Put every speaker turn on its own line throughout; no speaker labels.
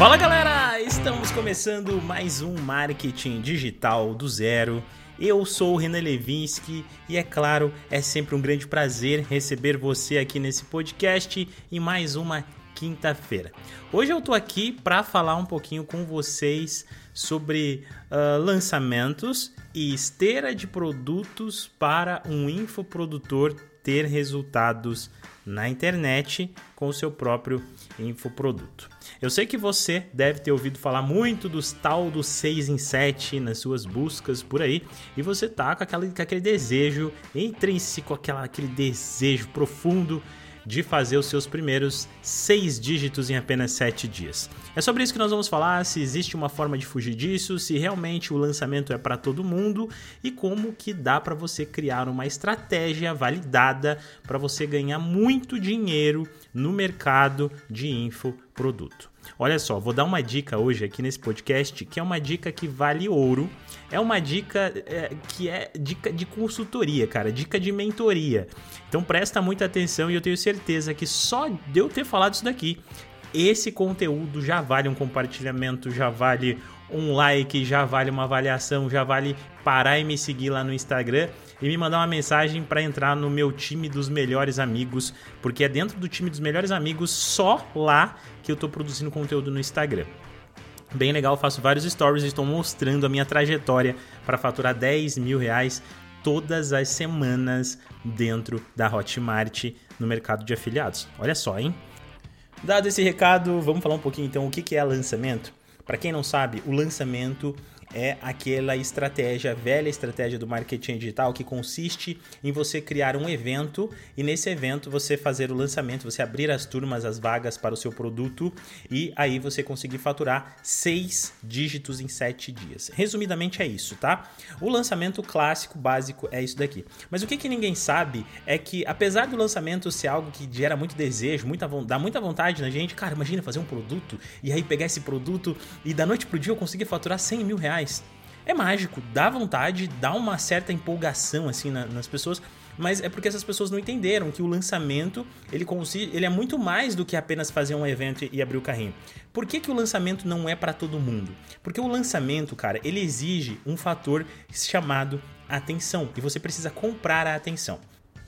Fala galera, estamos começando mais um marketing digital do zero. Eu sou o Renan Levinsky e é claro, é sempre um grande prazer receber você aqui nesse podcast em mais uma quinta-feira. Hoje eu tô aqui para falar um pouquinho com vocês sobre uh, lançamentos e esteira de produtos para um infoprodutor ter resultados na internet com o seu próprio infoproduto. Eu sei que você deve ter ouvido falar muito dos tal dos 6 em 7 nas suas buscas por aí, e você tá com, aquela, com aquele desejo intrínseco, aquela, aquele desejo profundo de fazer os seus primeiros seis dígitos em apenas sete dias. É sobre isso que nós vamos falar, se existe uma forma de fugir disso, se realmente o lançamento é para todo mundo e como que dá para você criar uma estratégia validada para você ganhar muito dinheiro no mercado de infoproduto. Olha só, vou dar uma dica hoje aqui nesse podcast que é uma dica que vale ouro. É uma dica é, que é dica de consultoria, cara, dica de mentoria. Então presta muita atenção e eu tenho certeza que só de eu ter falado isso daqui, esse conteúdo já vale um compartilhamento, já vale um like, já vale uma avaliação, já vale parar e me seguir lá no Instagram e me mandar uma mensagem para entrar no meu time dos melhores amigos, porque é dentro do time dos melhores amigos só lá que eu estou produzindo conteúdo no Instagram. Bem legal, faço vários stories e estou mostrando a minha trajetória para faturar 10 mil reais todas as semanas dentro da Hotmart no mercado de afiliados. Olha só, hein? Dado esse recado, vamos falar um pouquinho então o que é lançamento. Para quem não sabe, o lançamento é aquela estratégia, velha estratégia do marketing digital que consiste em você criar um evento e nesse evento você fazer o lançamento, você abrir as turmas, as vagas para o seu produto e aí você conseguir faturar seis dígitos em sete dias. Resumidamente é isso, tá? O lançamento clássico, básico, é isso daqui. Mas o que, que ninguém sabe é que apesar do lançamento ser algo que gera muito desejo, muita, dá muita vontade na gente, cara, imagina fazer um produto e aí pegar esse produto e da noite pro dia eu conseguir faturar 100 mil reais reais. É mágico, dá vontade, dá uma certa empolgação assim na, nas pessoas, mas é porque essas pessoas não entenderam que o lançamento ele, ele é muito mais do que apenas fazer um evento e abrir o carrinho. Por que, que o lançamento não é para todo mundo? Porque o lançamento, cara, ele exige um fator chamado atenção e você precisa comprar a atenção.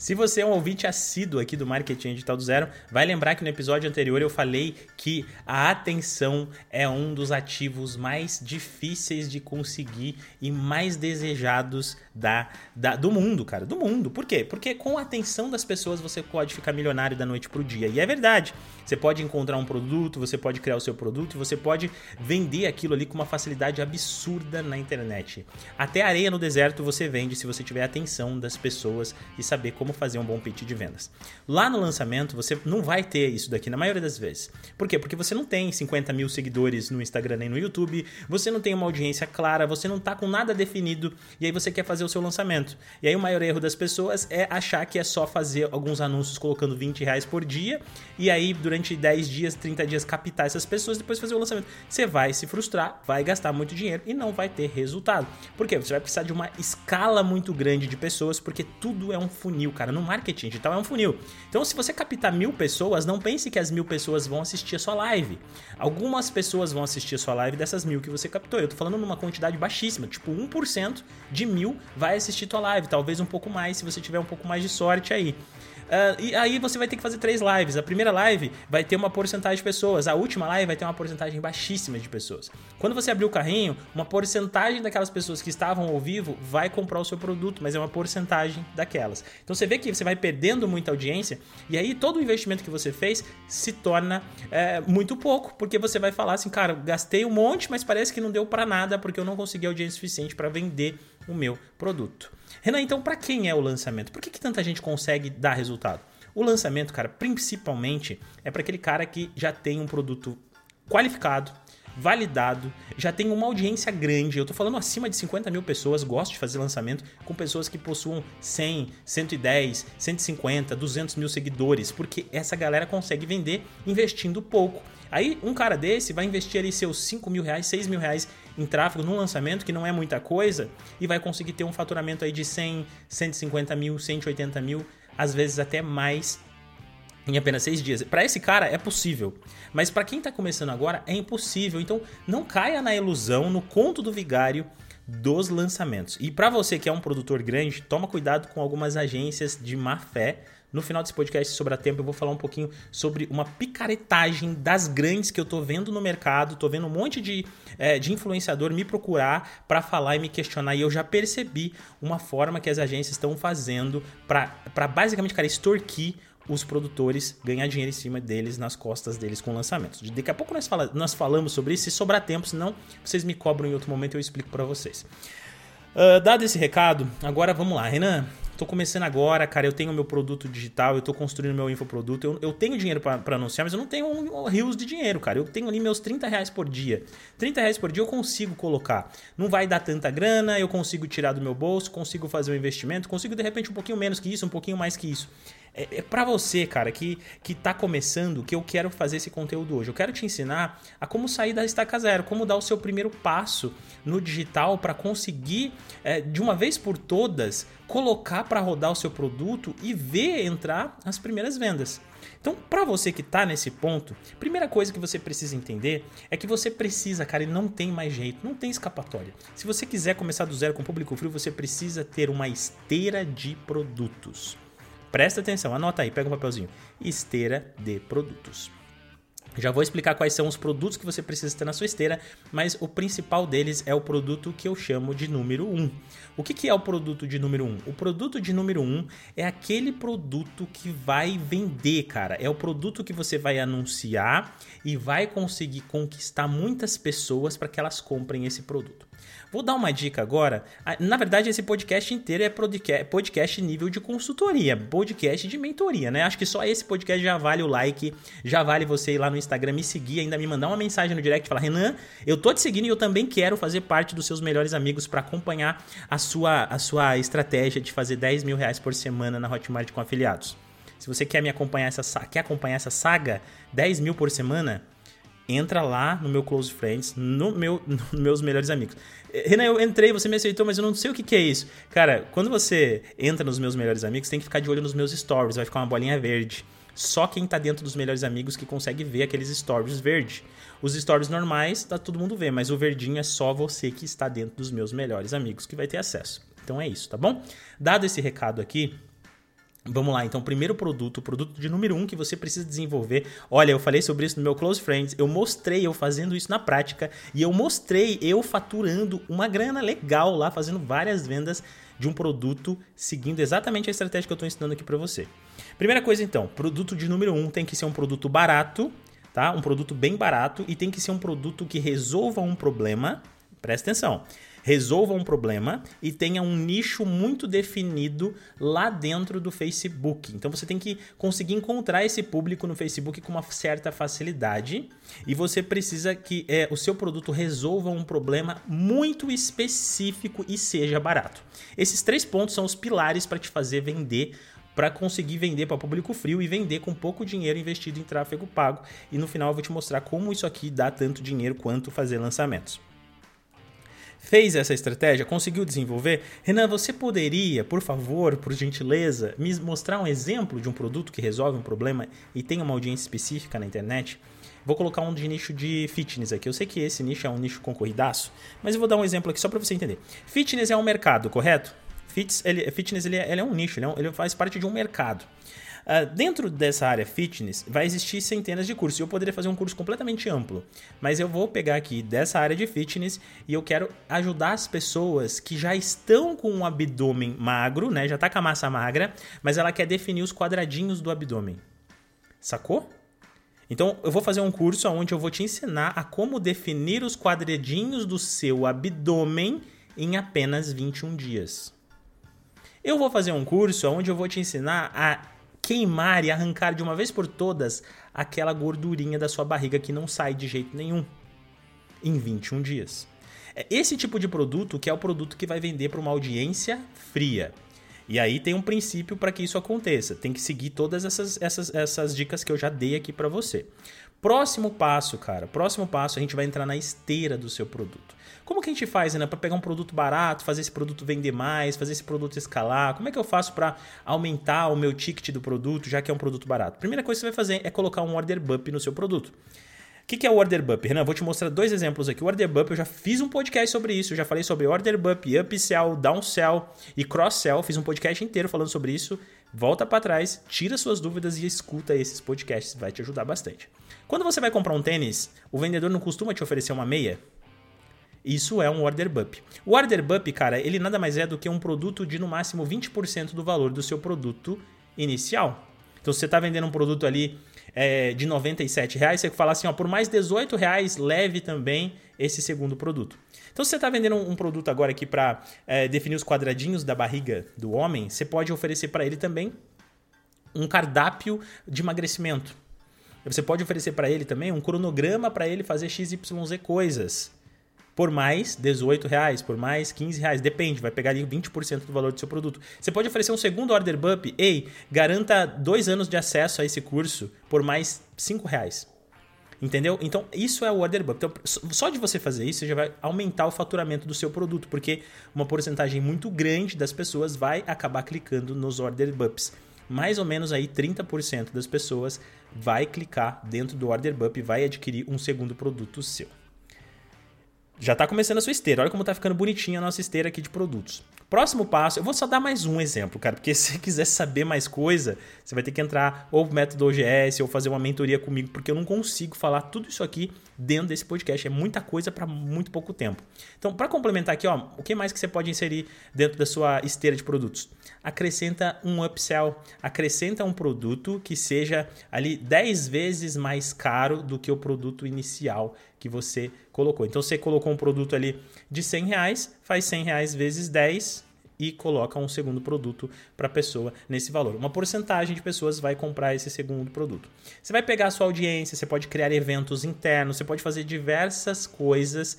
Se você é um ouvinte assíduo aqui do Marketing Digital do Zero, vai lembrar que no episódio anterior eu falei que a atenção é um dos ativos mais difíceis de conseguir e mais desejados da, da, do mundo, cara. Do mundo. Por quê? Porque com a atenção das pessoas você pode ficar milionário da noite pro dia. E é verdade. Você pode encontrar um produto, você pode criar o seu produto e você pode vender aquilo ali com uma facilidade absurda na internet. Até areia no deserto você vende se você tiver a atenção das pessoas e saber como como fazer um bom pitch de vendas. Lá no lançamento, você não vai ter isso daqui na maioria das vezes. Por quê? Porque você não tem 50 mil seguidores no Instagram nem no YouTube, você não tem uma audiência clara, você não tá com nada definido e aí você quer fazer o seu lançamento. E aí o maior erro das pessoas é achar que é só fazer alguns anúncios colocando 20 reais por dia e aí durante 10 dias, 30 dias captar essas pessoas depois fazer o lançamento. Você vai se frustrar, vai gastar muito dinheiro e não vai ter resultado. Por quê? Você vai precisar de uma escala muito grande de pessoas porque tudo é um funil, cara cara. No marketing digital é um funil. Então, se você captar mil pessoas, não pense que as mil pessoas vão assistir a sua live. Algumas pessoas vão assistir a sua live dessas mil que você captou. Eu tô falando numa quantidade baixíssima, tipo 1% de mil vai assistir tua live, talvez um pouco mais se você tiver um pouco mais de sorte aí. Uh, e aí você vai ter que fazer três lives. A primeira live vai ter uma porcentagem de pessoas, a última live vai ter uma porcentagem baixíssima de pessoas. Quando você abrir o carrinho, uma porcentagem daquelas pessoas que estavam ao vivo vai comprar o seu produto, mas é uma porcentagem daquelas. Então você vê que você vai perdendo muita audiência e aí todo o investimento que você fez se torna é, muito pouco, porque você vai falar assim, cara, gastei um monte, mas parece que não deu para nada porque eu não consegui audiência suficiente para vender o meu produto. Renan, então para quem é o lançamento? Por que, que tanta gente consegue dar resultado? O lançamento, cara, principalmente é para aquele cara que já tem um produto qualificado, validado, já tem uma audiência grande. Eu tô falando acima de 50 mil pessoas. Gosto de fazer lançamento com pessoas que possuam 100, 110, 150, 200 mil seguidores, porque essa galera consegue vender investindo pouco. Aí um cara desse vai investir ali seus 5 mil reais, 6 mil reais em tráfego num lançamento, que não é muita coisa, e vai conseguir ter um faturamento aí de 100, 150 mil, 180 mil, às vezes até mais em apenas seis dias. Para esse cara é possível, mas para quem está começando agora é impossível. Então não caia na ilusão, no conto do vigário dos lançamentos. E para você que é um produtor grande, toma cuidado com algumas agências de má fé. No final desse podcast sobre a tempo eu vou falar um pouquinho sobre uma picaretagem das grandes que eu tô vendo no mercado, tô vendo um monte de, é, de influenciador me procurar para falar e me questionar e eu já percebi uma forma que as agências estão fazendo para basicamente, cara, extorquir os produtores ganhar dinheiro em cima deles, nas costas deles com lançamentos. Daqui a pouco nós, fala, nós falamos sobre isso, se sobrar tempo, senão vocês me cobram em outro momento e eu explico para vocês. Uh, dado esse recado, agora vamos lá, Renan. Tô começando agora, cara. Eu tenho meu produto digital, eu tô construindo meu infoproduto. Eu, eu tenho dinheiro para anunciar, mas eu não tenho rios de dinheiro, cara. Eu tenho ali meus 30 reais por dia. 30 reais por dia eu consigo colocar. Não vai dar tanta grana, eu consigo tirar do meu bolso, consigo fazer um investimento, consigo de repente um pouquinho menos que isso, um pouquinho mais que isso. É, é para você, cara, que, que tá começando, que eu quero fazer esse conteúdo hoje. Eu quero te ensinar a como sair da estaca zero, como dar o seu primeiro passo no digital para conseguir, é, de uma vez por todas, colocar para rodar o seu produto e ver entrar as primeiras vendas. Então, para você que está nesse ponto, primeira coisa que você precisa entender é que você precisa, cara, e não tem mais jeito, não tem escapatória. Se você quiser começar do zero com público frio, você precisa ter uma esteira de produtos. Presta atenção, anota aí, pega um papelzinho. Esteira de produtos. Já vou explicar quais são os produtos que você precisa ter na sua esteira, mas o principal deles é o produto que eu chamo de número 1. Um. O que, é o produto de número 1? Um? O produto de número 1 um é aquele produto que vai vender, cara. É o produto que você vai anunciar e vai conseguir conquistar muitas pessoas para que elas comprem esse produto. Vou dar uma dica agora. Na verdade, esse podcast inteiro é podcast nível de consultoria, podcast de mentoria, né? Acho que só esse podcast já vale o like, já vale você ir lá no Instagram me seguir, ainda me mandar uma mensagem no direct e falar: Renan, eu tô te seguindo e eu também quero fazer parte dos seus melhores amigos para acompanhar a sua, a sua estratégia de fazer 10 mil reais por semana na Hotmart com afiliados. Se você quer me acompanhar essa, quer acompanhar essa saga, 10 mil por semana, entra lá no meu Close Friends, no meu, meus melhores amigos. Renan, eu entrei, você me aceitou, mas eu não sei o que, que é isso. Cara, quando você entra nos meus melhores amigos, tem que ficar de olho nos meus stories, vai ficar uma bolinha verde. Só quem tá dentro dos melhores amigos que consegue ver aqueles stories verde. Os stories normais, tá todo mundo vê, mas o verdinho é só você que está dentro dos meus melhores amigos que vai ter acesso. Então é isso, tá bom? Dado esse recado aqui, Vamos lá, então, primeiro produto, o produto de número um que você precisa desenvolver. Olha, eu falei sobre isso no meu Close Friends, eu mostrei eu fazendo isso na prática e eu mostrei eu faturando uma grana legal lá, fazendo várias vendas de um produto, seguindo exatamente a estratégia que eu estou ensinando aqui para você. Primeira coisa, então, produto de número um tem que ser um produto barato, tá? Um produto bem barato e tem que ser um produto que resolva um problema. Presta atenção resolva um problema e tenha um nicho muito definido lá dentro do Facebook. Então você tem que conseguir encontrar esse público no Facebook com uma certa facilidade e você precisa que é, o seu produto resolva um problema muito específico e seja barato. Esses três pontos são os pilares para te fazer vender para conseguir vender para público frio e vender com pouco dinheiro investido em tráfego pago. E no final eu vou te mostrar como isso aqui dá tanto dinheiro quanto fazer lançamentos fez essa estratégia, conseguiu desenvolver. Renan, você poderia, por favor, por gentileza, me mostrar um exemplo de um produto que resolve um problema e tem uma audiência específica na internet? Vou colocar um de nicho de fitness aqui. Eu sei que esse nicho é um nicho concorridaço, mas eu vou dar um exemplo aqui só para você entender. Fitness é um mercado, correto? Fitness, ele, fitness ele, é, ele é um nicho, ele, é um, ele faz parte de um mercado. Uh, dentro dessa área fitness, vai existir centenas de cursos. Eu poderia fazer um curso completamente amplo, mas eu vou pegar aqui dessa área de fitness e eu quero ajudar as pessoas que já estão com um abdômen magro, né? Já tá com a massa magra, mas ela quer definir os quadradinhos do abdômen. Sacou? Então, eu vou fazer um curso onde eu vou te ensinar a como definir os quadradinhos do seu abdômen em apenas 21 dias. Eu vou fazer um curso onde eu vou te ensinar a queimar e arrancar de uma vez por todas aquela gordurinha da sua barriga que não sai de jeito nenhum em 21 dias. É esse tipo de produto que é o produto que vai vender para uma audiência fria. E aí tem um princípio para que isso aconteça. Tem que seguir todas essas, essas, essas dicas que eu já dei aqui para você. Próximo passo, cara. Próximo passo, a gente vai entrar na esteira do seu produto. Como que a gente faz, né, para pegar um produto barato, fazer esse produto vender mais, fazer esse produto escalar? Como é que eu faço para aumentar o meu ticket do produto, já que é um produto barato? Primeira coisa que você vai fazer é colocar um order bump no seu produto. O que, que é o order bump? Renan, vou te mostrar dois exemplos aqui. O order bump, eu já fiz um podcast sobre isso, eu já falei sobre order bump, upsell, downsell e cross-sell. Fiz um podcast inteiro falando sobre isso. Volta para trás, tira suas dúvidas e escuta esses podcasts, vai te ajudar bastante. Quando você vai comprar um tênis, o vendedor não costuma te oferecer uma meia? Isso é um order bump. O order bump, cara, ele nada mais é do que um produto de no máximo 20% do valor do seu produto inicial. Então, se você está vendendo um produto ali é, de 97 reais, você fala assim, ó, por mais 18 reais, leve também esse segundo produto. Então, se você está vendendo um, produto agora aqui para é, definir os quadradinhos da barriga do homem, você pode oferecer para ele também um cardápio de emagrecimento. Você pode oferecer para ele também um cronograma para ele fazer XYZ coisas por mais 18 reais, por mais 15 reais, depende, vai pegar ali 20% do valor do seu produto. Você pode oferecer um segundo order bump, ei, garanta dois anos de acesso a esse curso por mais 5 reais. Entendeu? Então, isso é o order bump. Então, só de você fazer isso, você já vai aumentar o faturamento do seu produto, porque uma porcentagem muito grande das pessoas vai acabar clicando nos order bumps. Mais ou menos aí 30% das pessoas vai clicar dentro do order bump e vai adquirir um segundo produto seu. Já está começando a sua esteira. Olha como está ficando bonitinha a nossa esteira aqui de produtos. Próximo passo, eu vou só dar mais um exemplo, cara, porque se você quiser saber mais coisa, você vai ter que entrar ou no método OGS ou fazer uma mentoria comigo, porque eu não consigo falar tudo isso aqui dentro desse podcast. É muita coisa para muito pouco tempo. Então, para complementar aqui, ó, o que mais que você pode inserir dentro da sua esteira de produtos? Acrescenta um upsell, acrescenta um produto que seja ali 10 vezes mais caro do que o produto inicial que você colocou. Então você colocou um produto ali de 100 reais, faz 100 reais vezes 10 e coloca um segundo produto para a pessoa nesse valor. Uma porcentagem de pessoas vai comprar esse segundo produto. Você vai pegar a sua audiência, você pode criar eventos internos, você pode fazer diversas coisas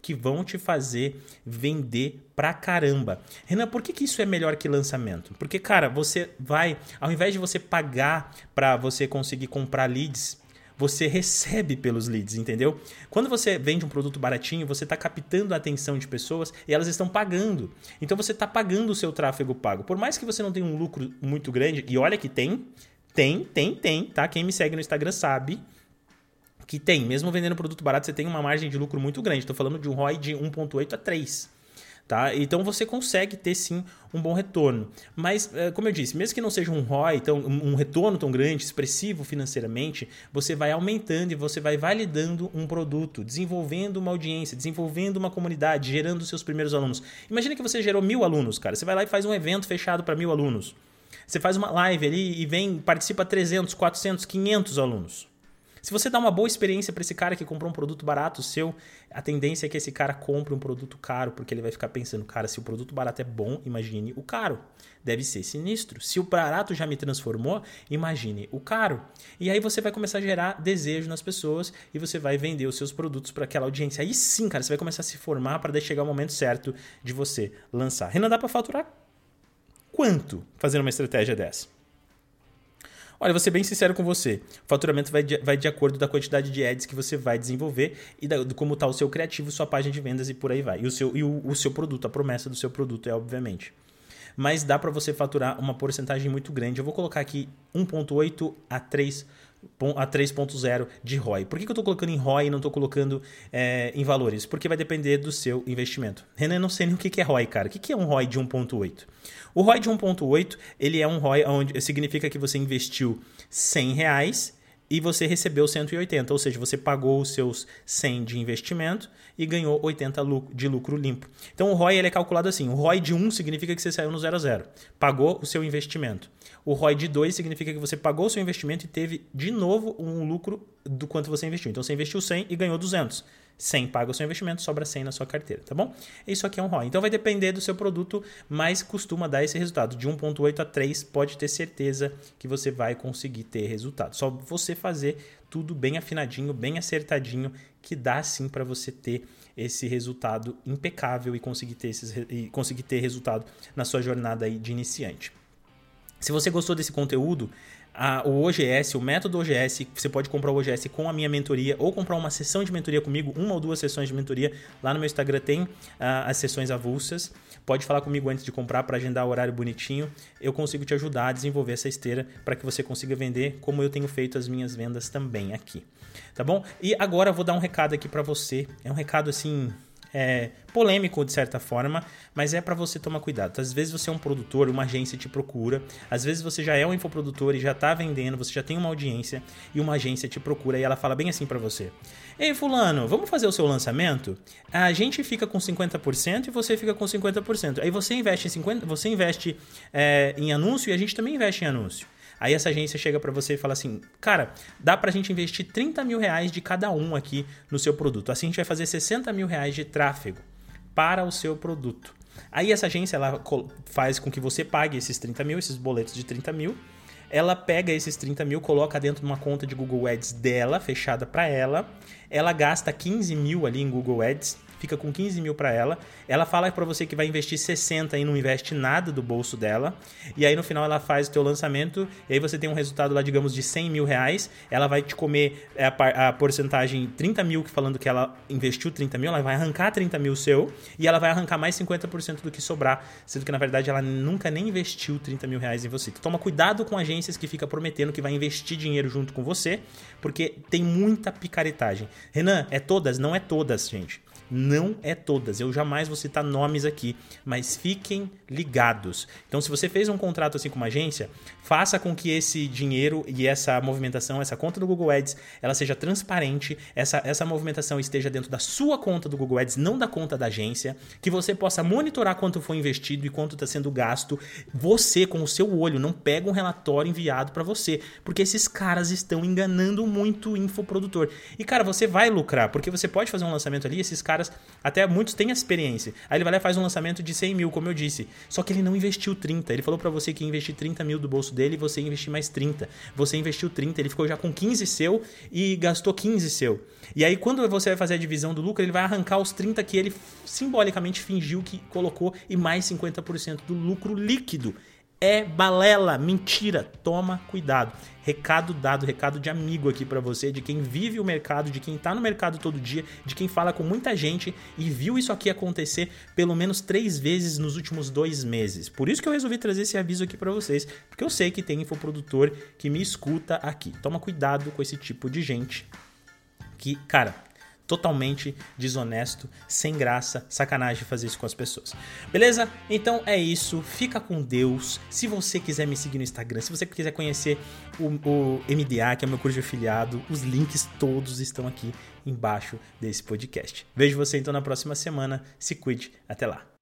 que vão te fazer vender pra caramba. Renan, por que, que isso é melhor que lançamento? Porque, cara, você vai, ao invés de você pagar para você conseguir comprar leads, você recebe pelos leads, entendeu? Quando você vende um produto baratinho, você está captando a atenção de pessoas e elas estão pagando. Então você está pagando o seu tráfego pago. Por mais que você não tenha um lucro muito grande, e olha que tem, tem, tem, tem, tá? Quem me segue no Instagram sabe que tem. Mesmo vendendo produto barato, você tem uma margem de lucro muito grande. Estou falando de um ROI de 1,8 a 3. Tá? Então você consegue ter sim um bom retorno. Mas, eh, como eu disse, mesmo que não seja um ROI, então, um retorno tão grande, expressivo financeiramente, você vai aumentando e você vai validando um produto, desenvolvendo uma audiência, desenvolvendo uma comunidade, gerando seus primeiros alunos. Imagina que você gerou mil alunos, cara. Você vai lá e faz um evento fechado para mil alunos. Você faz uma live ali e vem, participa 300, 400, 500 alunos. Se você dá uma boa experiência para esse cara que comprou um produto barato seu, a tendência é que esse cara compre um produto caro, porque ele vai ficar pensando, cara, se o produto barato é bom, imagine o caro. Deve ser sinistro. Se o barato já me transformou, imagine o caro. E aí você vai começar a gerar desejo nas pessoas e você vai vender os seus produtos para aquela audiência. Aí sim, cara, você vai começar a se formar para chegar o momento certo de você lançar. Renan, dá para faturar quanto fazendo uma estratégia dessa? Olha, vou ser bem sincero com você. O faturamento vai de, vai de acordo da quantidade de ads que você vai desenvolver e da, como está o seu criativo, sua página de vendas e por aí vai. E o seu, e o, o seu produto, a promessa do seu produto é, obviamente. Mas dá para você faturar uma porcentagem muito grande. Eu vou colocar aqui 1,8 a 3 a 3.0 de ROI. Por que, eu estou colocando em ROI e não estou colocando é, em valores? Porque vai depender do seu investimento. Renan, eu não sei nem o que, que é ROI, cara. O que, que é um ROI de 1.8? O ROI de 1.8, ele é um ROI onde significa que você investiu 100 reais e você recebeu 180, ou seja, você pagou os seus 100 de investimento e ganhou 80 de lucro limpo. Então o ROI ele é calculado assim, o ROI de 1 significa que você saiu no 0 a 0, pagou o seu investimento. O ROI de 2 significa que você pagou o seu investimento e teve de novo um lucro do quanto você investiu. Então você investiu 100 e ganhou 200. 100 paga o seu investimento, sobra 100 na sua carteira, tá bom? Isso aqui é um ROI. Então vai depender do seu produto, mas costuma dar esse resultado. De 1.8 a 3, pode ter certeza que você vai conseguir ter resultado. Só você fazer tudo bem afinadinho, bem acertadinho, que dá sim para você ter esse resultado impecável e conseguir ter, esses, e conseguir ter resultado na sua jornada aí de iniciante. Se você gostou desse conteúdo, a, o OGS, o método OGS, você pode comprar o OGS com a minha mentoria ou comprar uma sessão de mentoria comigo, uma ou duas sessões de mentoria. Lá no meu Instagram tem uh, as sessões avulsas. Pode falar comigo antes de comprar para agendar o horário bonitinho. Eu consigo te ajudar a desenvolver essa esteira para que você consiga vender como eu tenho feito as minhas vendas também aqui. Tá bom? E agora eu vou dar um recado aqui para você. É um recado assim é, polêmico de certa forma, mas é para você tomar cuidado. Às vezes você é um produtor, uma agência te procura, às vezes você já é um infoprodutor e já está vendendo, você já tem uma audiência e uma agência te procura e ela fala bem assim para você: Ei, Fulano, vamos fazer o seu lançamento? A gente fica com 50% e você fica com 50%. Aí você investe em, 50, você investe, é, em anúncio e a gente também investe em anúncio. Aí essa agência chega para você e fala assim: cara, dá pra gente investir 30 mil reais de cada um aqui no seu produto. Assim a gente vai fazer 60 mil reais de tráfego para o seu produto. Aí essa agência ela faz com que você pague esses 30 mil, esses boletos de 30 mil. Ela pega esses 30 mil, coloca dentro de uma conta de Google Ads dela, fechada para ela. Ela gasta 15 mil ali em Google Ads fica com 15 mil para ela. Ela fala para você que vai investir 60 e não investe nada do bolso dela. E aí no final ela faz o teu lançamento e aí você tem um resultado lá, digamos, de 100 mil reais. Ela vai te comer é, a, a porcentagem 30 mil, falando que ela investiu 30 mil, ela vai arrancar 30 mil seu e ela vai arrancar mais 50% do que sobrar, sendo que na verdade ela nunca nem investiu 30 mil reais em você. Então, toma cuidado com agências que fica prometendo que vai investir dinheiro junto com você, porque tem muita picaretagem. Renan, é todas? Não é todas, gente. Não é todas. Eu jamais vou citar nomes aqui, mas fiquem ligados. Então, se você fez um contrato assim com uma agência, faça com que esse dinheiro e essa movimentação, essa conta do Google Ads, ela seja transparente, essa, essa movimentação esteja dentro da sua conta do Google Ads, não da conta da agência, que você possa monitorar quanto foi investido e quanto está sendo gasto. Você, com o seu olho, não pega um relatório enviado para você, porque esses caras estão enganando muito o infoprodutor. E, cara, você vai lucrar, porque você pode fazer um lançamento ali, esses caras caras, até muitos têm experiência. Aí ele vai lá e faz um lançamento de 100 mil, como eu disse. Só que ele não investiu 30. Ele falou para você que ia investir 30 mil do bolso dele e você investir mais 30. Você investiu 30, ele ficou já com 15 seu e gastou 15 seu. E aí, quando você vai fazer a divisão do lucro, ele vai arrancar os 30 que ele simbolicamente fingiu que colocou e mais 50% do lucro líquido é balela, mentira. Toma cuidado. Recado dado, recado de amigo aqui para você, de quem vive o mercado, de quem tá no mercado todo dia, de quem fala com muita gente e viu isso aqui acontecer pelo menos três vezes nos últimos dois meses. Por isso que eu resolvi trazer esse aviso aqui para vocês, porque eu sei que tem infoprodutor que me escuta aqui. Toma cuidado com esse tipo de gente que, cara, totalmente desonesto, sem graça, sacanagem fazer isso com as pessoas. Beleza? Então é isso. Fica com Deus. Se você quiser me seguir no Instagram, se você quiser conhecer o, o MDA, que é o meu curso de afiliado, os links todos estão aqui embaixo desse podcast. Vejo você então na próxima semana. Se cuide. Até lá.